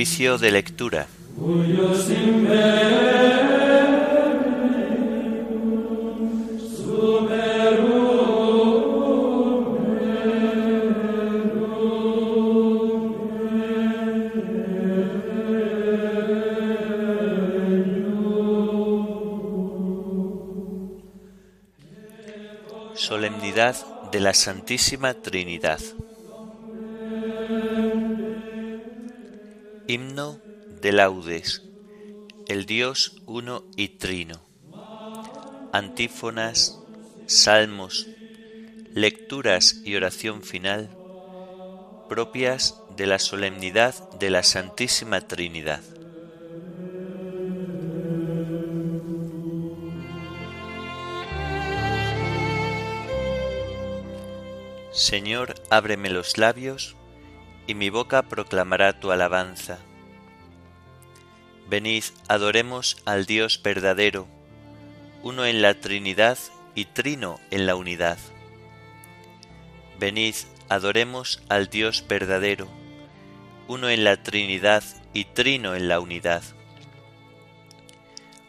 De lectura. Solemnidad de la Santísima Trinidad. Himno de laudes, el Dios uno y trino. Antífonas, salmos, lecturas y oración final propias de la solemnidad de la Santísima Trinidad. Señor, ábreme los labios, y mi boca proclamará tu alabanza. Venid, adoremos al Dios verdadero, uno en la Trinidad y trino en la unidad. Venid, adoremos al Dios verdadero, uno en la Trinidad y trino en la unidad.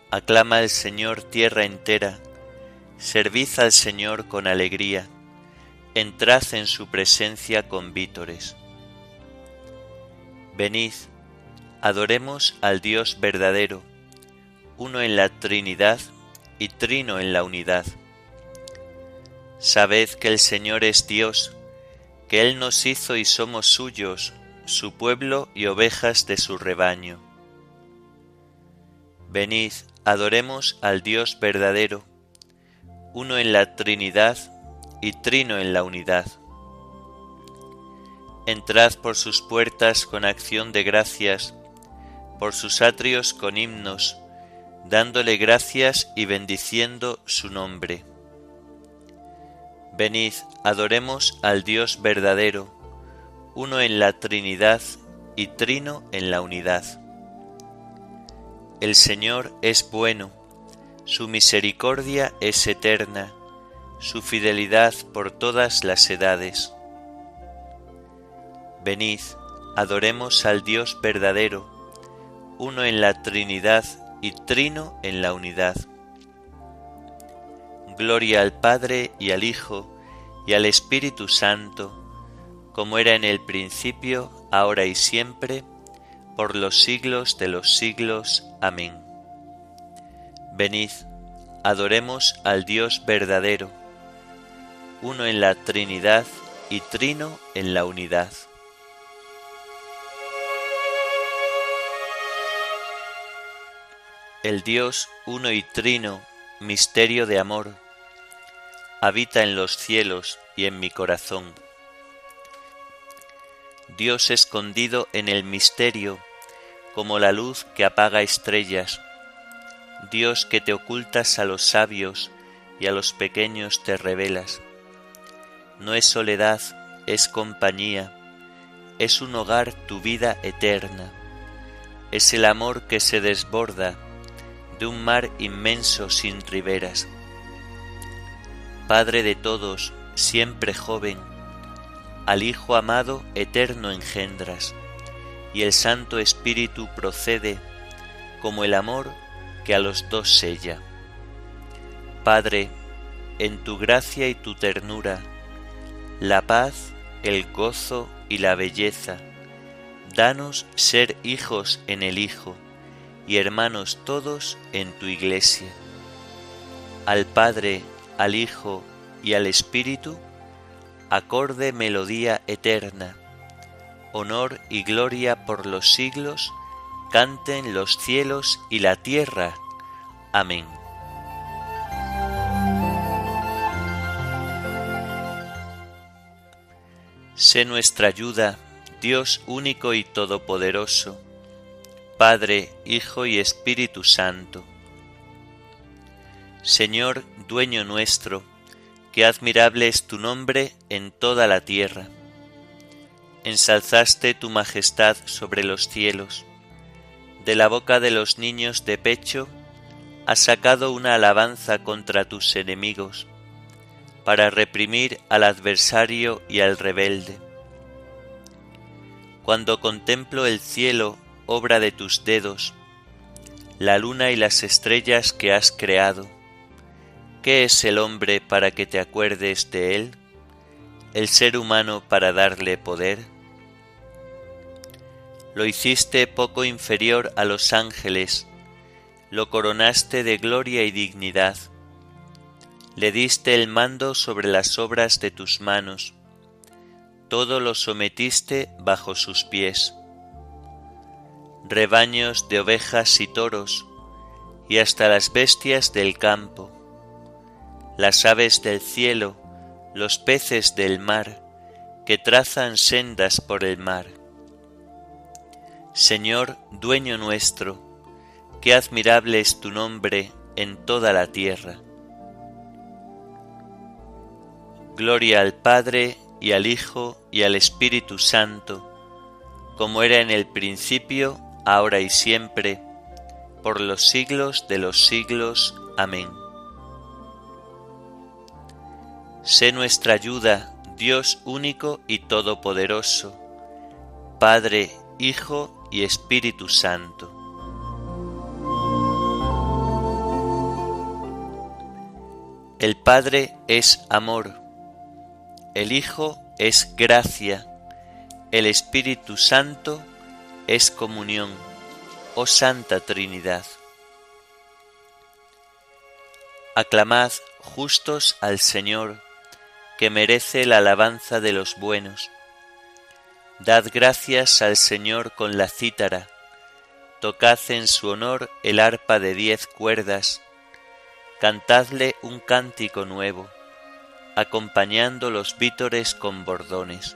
Aclama al Señor tierra entera, servid al Señor con alegría, entrad en su presencia con vítores. Venid, adoremos al Dios verdadero, uno en la Trinidad y trino en la unidad. Sabed que el Señor es Dios, que Él nos hizo y somos suyos, su pueblo y ovejas de su rebaño. Venid, adoremos al Dios verdadero, uno en la Trinidad y trino en la unidad. Entrad por sus puertas con acción de gracias, por sus atrios con himnos, dándole gracias y bendiciendo su nombre. Venid, adoremos al Dios verdadero, uno en la Trinidad y trino en la unidad. El Señor es bueno, su misericordia es eterna, su fidelidad por todas las edades. Venid, adoremos al Dios verdadero, uno en la Trinidad y trino en la unidad. Gloria al Padre y al Hijo y al Espíritu Santo, como era en el principio, ahora y siempre, por los siglos de los siglos. Amén. Venid, adoremos al Dios verdadero, uno en la Trinidad y trino en la unidad. El Dios uno y trino, misterio de amor, habita en los cielos y en mi corazón. Dios escondido en el misterio, como la luz que apaga estrellas, Dios que te ocultas a los sabios y a los pequeños te revelas. No es soledad, es compañía, es un hogar tu vida eterna, es el amor que se desborda de un mar inmenso sin riberas. Padre de todos, siempre joven, al Hijo amado eterno engendras, y el Santo Espíritu procede como el amor que a los dos sella. Padre, en tu gracia y tu ternura, la paz, el gozo y la belleza, danos ser hijos en el Hijo, y hermanos todos en tu iglesia. Al Padre, al Hijo y al Espíritu, acorde melodía eterna, honor y gloria por los siglos, canten los cielos y la tierra. Amén. Sé nuestra ayuda, Dios único y todopoderoso Padre, Hijo y Espíritu Santo. Señor, dueño nuestro, qué admirable es tu nombre en toda la tierra. Ensalzaste tu majestad sobre los cielos. De la boca de los niños de pecho has sacado una alabanza contra tus enemigos, para reprimir al adversario y al rebelde. Cuando contemplo el cielo obra de tus dedos, la luna y las estrellas que has creado. ¿Qué es el hombre para que te acuerdes de él? ¿El ser humano para darle poder? Lo hiciste poco inferior a los ángeles, lo coronaste de gloria y dignidad. Le diste el mando sobre las obras de tus manos, todo lo sometiste bajo sus pies. Rebaños de ovejas y toros, y hasta las bestias del campo, las aves del cielo, los peces del mar, que trazan sendas por el mar Señor, dueño nuestro, qué admirable es tu nombre en toda la tierra. Gloria al Padre y al Hijo y al Espíritu Santo, como era en el principio, ahora y siempre, por los siglos de los siglos. Amén. Sé nuestra ayuda, Dios único y todopoderoso, Padre, Hijo y Espíritu Santo. El Padre es amor, el Hijo es gracia, el Espíritu Santo es comunión, oh Santa Trinidad. Aclamad justos al Señor, que merece la alabanza de los buenos Dad gracias al Señor con la cítara, tocad en su honor el arpa de diez cuerdas, cantadle un cántico nuevo, acompañando los vítores con bordones.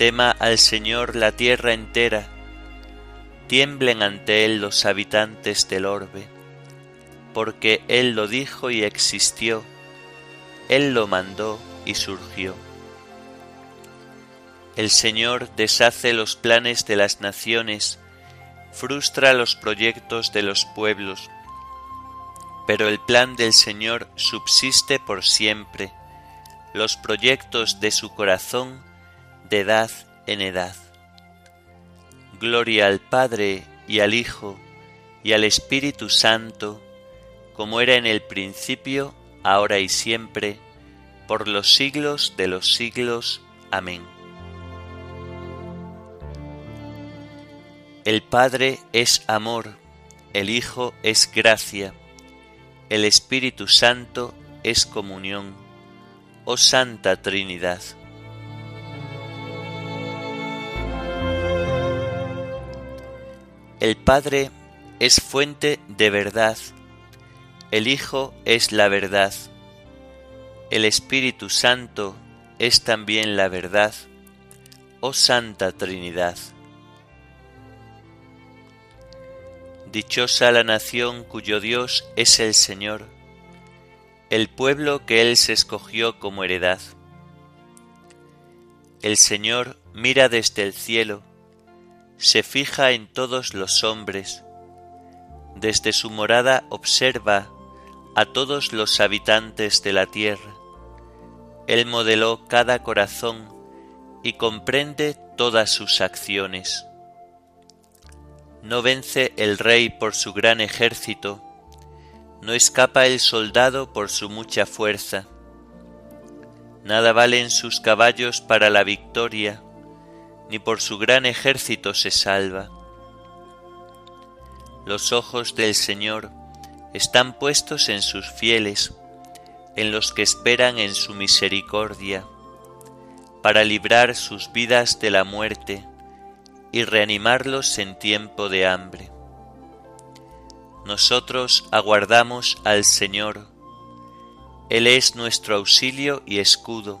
Tema al Señor la tierra entera, tiemblen ante Él los habitantes del orbe, porque Él lo dijo y existió, Él lo mandó y surgió. El Señor deshace los planes de las naciones, frustra los proyectos de los pueblos, pero el plan del Señor subsiste por siempre, los proyectos de su corazón de edad en edad. Gloria al Padre y al Hijo y al Espíritu Santo, como era en el principio, ahora y siempre, por los siglos de los siglos. Amén. El Padre es amor, el Hijo es gracia, el Espíritu Santo es comunión, oh Santa Trinidad. El Padre es fuente de verdad, el Hijo es la verdad, el Espíritu Santo es también la verdad, oh Santa Trinidad. Dichosa la nación cuyo Dios es el Señor, el pueblo que Él se escogió como heredad. El Señor mira desde el cielo, se fija en todos los hombres, desde su morada observa a todos los habitantes de la tierra. Él modeló cada corazón y comprende todas sus acciones. No vence el rey por su gran ejército, no escapa el soldado por su mucha fuerza. Nada valen sus caballos para la victoria, ni por su gran ejército se salva. Los ojos del Señor están puestos en sus fieles, en los que esperan en su misericordia, para librar sus vidas de la muerte y reanimarlos en tiempo de hambre. Nosotros aguardamos al Señor, Él es nuestro auxilio y escudo,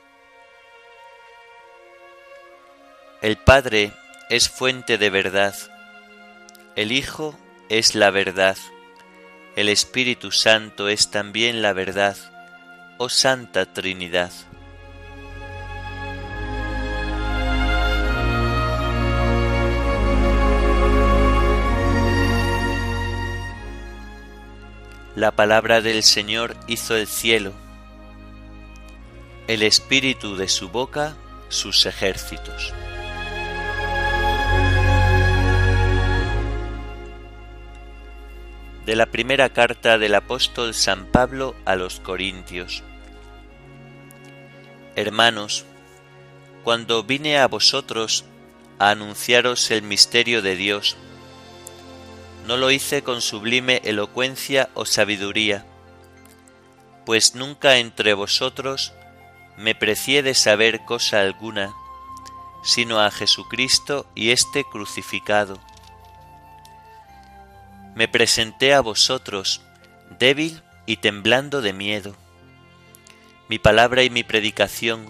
El Padre es fuente de verdad, el Hijo es la verdad, el Espíritu Santo es también la verdad, oh Santa Trinidad. La palabra del Señor hizo el cielo, el espíritu de su boca sus ejércitos. De la primera carta del apóstol San Pablo a los Corintios. Hermanos, cuando vine a vosotros a anunciaros el misterio de Dios, no lo hice con sublime elocuencia o sabiduría, pues nunca entre vosotros me precié de saber cosa alguna, sino a Jesucristo y este crucificado. Me presenté a vosotros débil y temblando de miedo. Mi palabra y mi predicación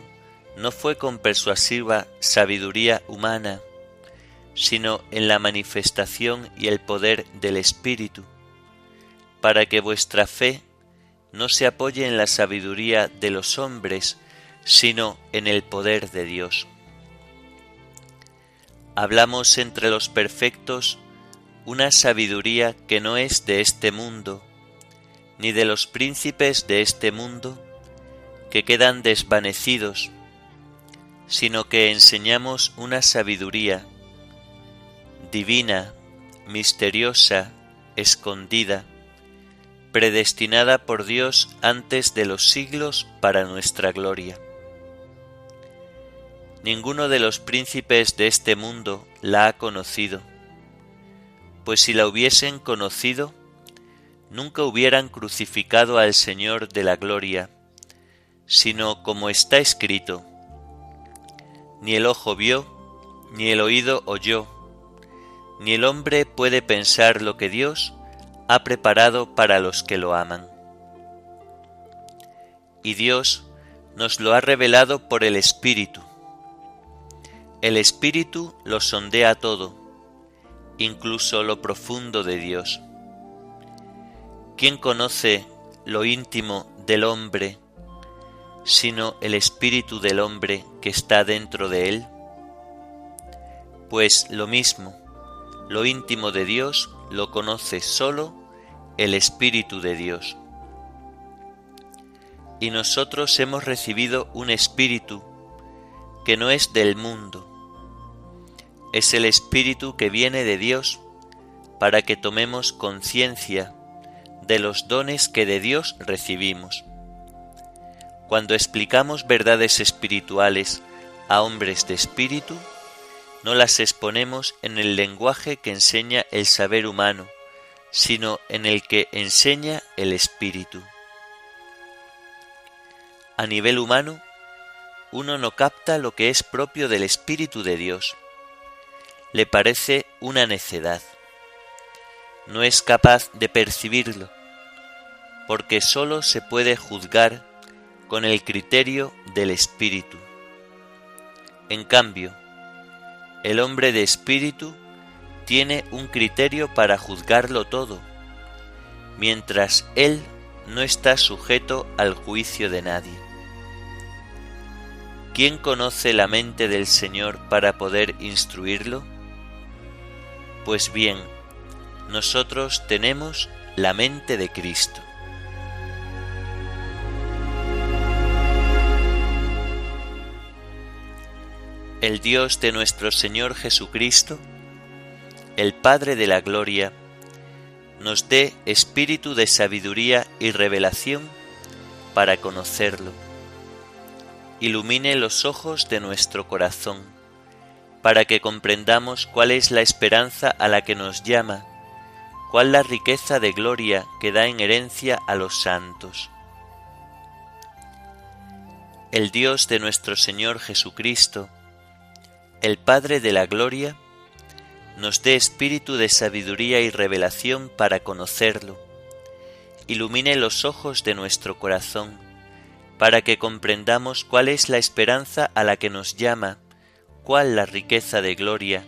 no fue con persuasiva sabiduría humana, sino en la manifestación y el poder del Espíritu, para que vuestra fe no se apoye en la sabiduría de los hombres, sino en el poder de Dios. Hablamos entre los perfectos una sabiduría que no es de este mundo, ni de los príncipes de este mundo, que quedan desvanecidos, sino que enseñamos una sabiduría divina, misteriosa, escondida, predestinada por Dios antes de los siglos para nuestra gloria. Ninguno de los príncipes de este mundo la ha conocido, pues si la hubiesen conocido, nunca hubieran crucificado al Señor de la gloria, sino como está escrito, ni el ojo vio, ni el oído oyó, ni el hombre puede pensar lo que Dios ha preparado para los que lo aman. Y Dios nos lo ha revelado por el Espíritu. El Espíritu lo sondea todo, incluso lo profundo de Dios. ¿Quién conoce lo íntimo del hombre sino el Espíritu del hombre que está dentro de él? Pues lo mismo, lo íntimo de Dios lo conoce solo el Espíritu de Dios. Y nosotros hemos recibido un Espíritu que no es del mundo. Es el Espíritu que viene de Dios para que tomemos conciencia de los dones que de Dios recibimos. Cuando explicamos verdades espirituales a hombres de espíritu, no las exponemos en el lenguaje que enseña el saber humano, sino en el que enseña el espíritu. A nivel humano, uno no capta lo que es propio del Espíritu de Dios. Le parece una necedad. No es capaz de percibirlo, porque sólo se puede juzgar con el criterio del Espíritu. En cambio, el hombre de espíritu tiene un criterio para juzgarlo todo, mientras él no está sujeto al juicio de nadie. ¿Quién conoce la mente del Señor para poder instruirlo? Pues bien, nosotros tenemos la mente de Cristo. el Dios de nuestro Señor Jesucristo, el Padre de la Gloria, nos dé espíritu de sabiduría y revelación para conocerlo. Ilumine los ojos de nuestro corazón, para que comprendamos cuál es la esperanza a la que nos llama, cuál la riqueza de gloria que da en herencia a los santos. El Dios de nuestro Señor Jesucristo, el Padre de la Gloria, nos dé espíritu de sabiduría y revelación para conocerlo, ilumine los ojos de nuestro corazón, para que comprendamos cuál es la esperanza a la que nos llama, cuál la riqueza de gloria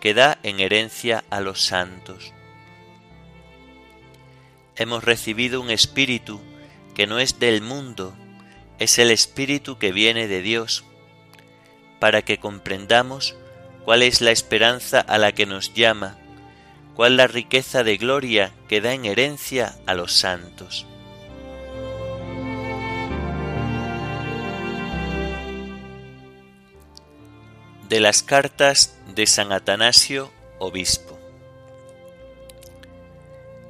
que da en herencia a los santos. Hemos recibido un espíritu que no es del mundo, es el espíritu que viene de Dios, para que comprendamos cuál es la esperanza a la que nos llama, cuál la riqueza de gloria que da en herencia a los santos. De las cartas de San Atanasio, obispo.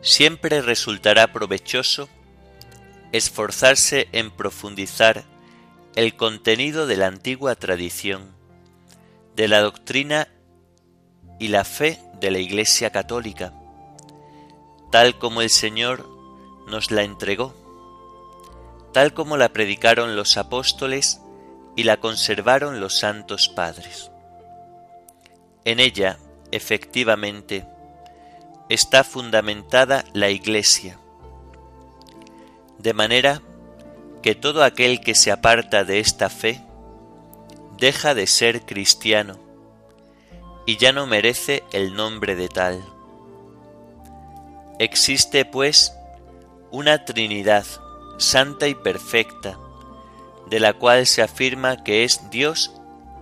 Siempre resultará provechoso esforzarse en profundizar el contenido de la antigua tradición, de la doctrina y la fe de la Iglesia Católica, tal como el Señor nos la entregó, tal como la predicaron los apóstoles y la conservaron los santos padres. En ella, efectivamente, está fundamentada la Iglesia, de manera que todo aquel que se aparta de esta fe deja de ser cristiano y ya no merece el nombre de tal. Existe, pues, una Trinidad santa y perfecta, de la cual se afirma que es Dios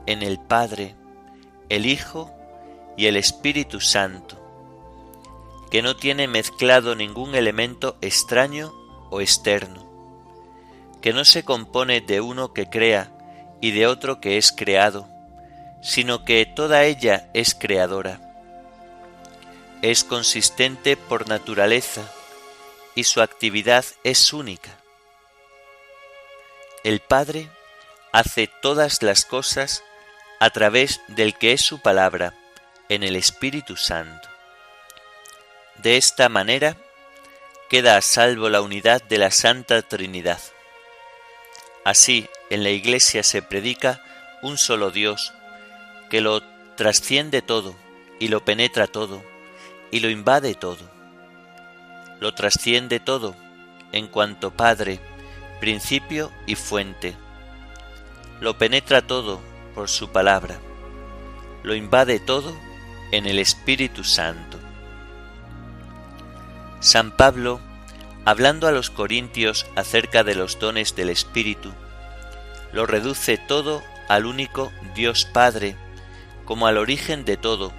en el Padre, el Hijo y el Espíritu Santo, que no tiene mezclado ningún elemento extraño o externo, que no se compone de uno que crea y de otro que es creado, sino que toda ella es creadora. Es consistente por naturaleza y su actividad es única el Padre hace todas las cosas a través del que es su palabra, en el Espíritu Santo. De esta manera queda a salvo la unidad de la Santa Trinidad. Así, en la Iglesia se predica un solo Dios, que lo trasciende todo y lo penetra todo y lo invade todo. Lo trasciende todo en cuanto Padre, principio y fuente. Lo penetra todo por su palabra. Lo invade todo en el Espíritu Santo. San Pablo, hablando a los corintios acerca de los dones del Espíritu, lo reduce todo al único Dios Padre, como al origen de todo,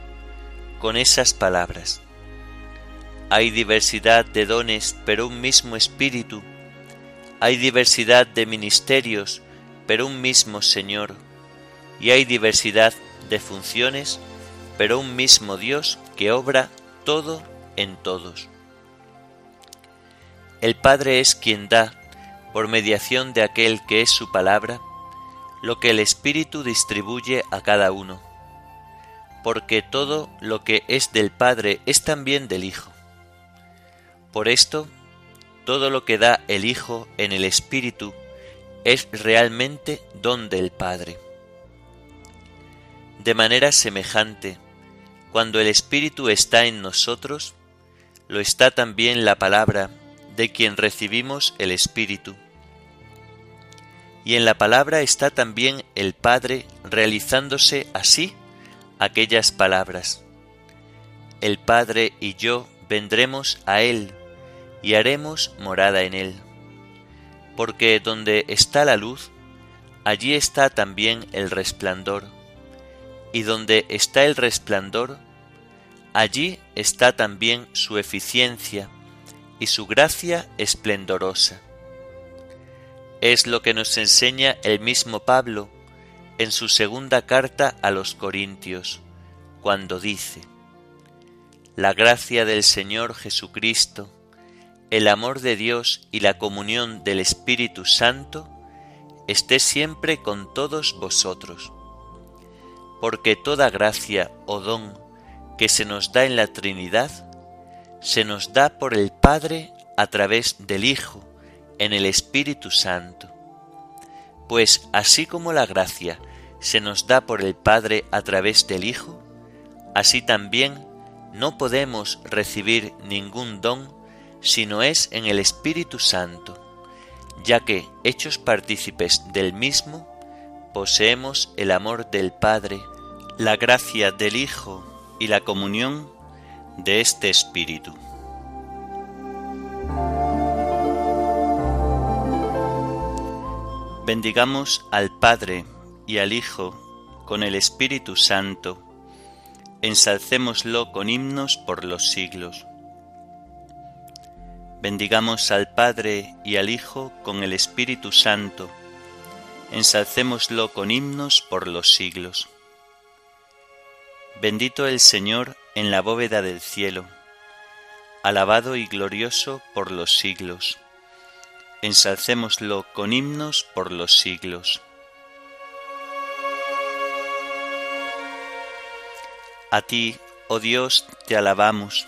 con esas palabras. Hay diversidad de dones, pero un mismo Espíritu, hay diversidad de ministerios, pero un mismo Señor, y hay diversidad de funciones, pero un mismo Dios que obra todo en todos. El Padre es quien da, por mediación de aquel que es su palabra, lo que el Espíritu distribuye a cada uno, porque todo lo que es del Padre es también del Hijo. Por esto, todo lo que da el Hijo en el Espíritu es realmente don del Padre. De manera semejante, cuando el Espíritu está en nosotros, lo está también la palabra de quien recibimos el Espíritu. Y en la palabra está también el Padre realizándose así aquellas palabras. El Padre y yo vendremos a Él y haremos morada en él. Porque donde está la luz, allí está también el resplandor, y donde está el resplandor, allí está también su eficiencia y su gracia esplendorosa. Es lo que nos enseña el mismo Pablo en su segunda carta a los Corintios, cuando dice, La gracia del Señor Jesucristo, el amor de Dios y la comunión del Espíritu Santo esté siempre con todos vosotros. porque toda gracia o don que se nos da en la Trinidad, se nos da por el Padre a través del Hijo, en el Espíritu Santo. Pues así como la gracia se nos da por el Padre a través del Hijo, así también no podemos recibir ningún don si no es en el Espíritu Santo, ya que, hechos partícipes del mismo, poseemos el amor del Padre, la gracia del Hijo y la comunión de este Espíritu. Bendigamos al Padre y al Hijo con el Espíritu Santo, ensalcémoslo con himnos por los siglos. Bendigamos al Padre y al Hijo con el Espíritu Santo, ensalcémoslo con himnos por los siglos. Bendito el Señor en la bóveda del cielo, alabado y glorioso por los siglos. Ensalcémoslo con himnos por los siglos. A ti, oh Dios, te alabamos,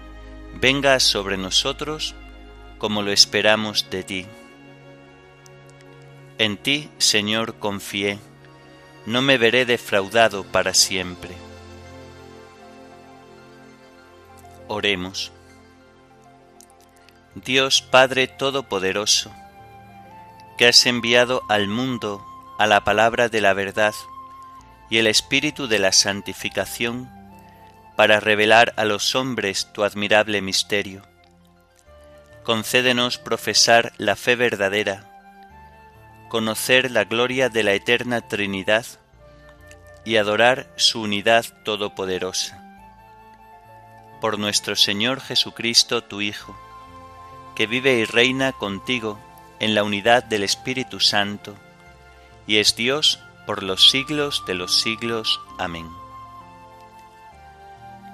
venga sobre nosotros como lo esperamos de ti. En ti, Señor, confié no me veré defraudado para siempre. Oremos. Dios Padre Todopoderoso, que has enviado al mundo a la palabra de la verdad y el espíritu de la santificación para revelar a los hombres tu admirable misterio. Concédenos profesar la fe verdadera conocer la gloria de la eterna Trinidad y adorar su unidad todopoderosa. Por nuestro Señor Jesucristo, tu Hijo, que vive y reina contigo en la unidad del Espíritu Santo, y es Dios por los siglos de los siglos. Amén.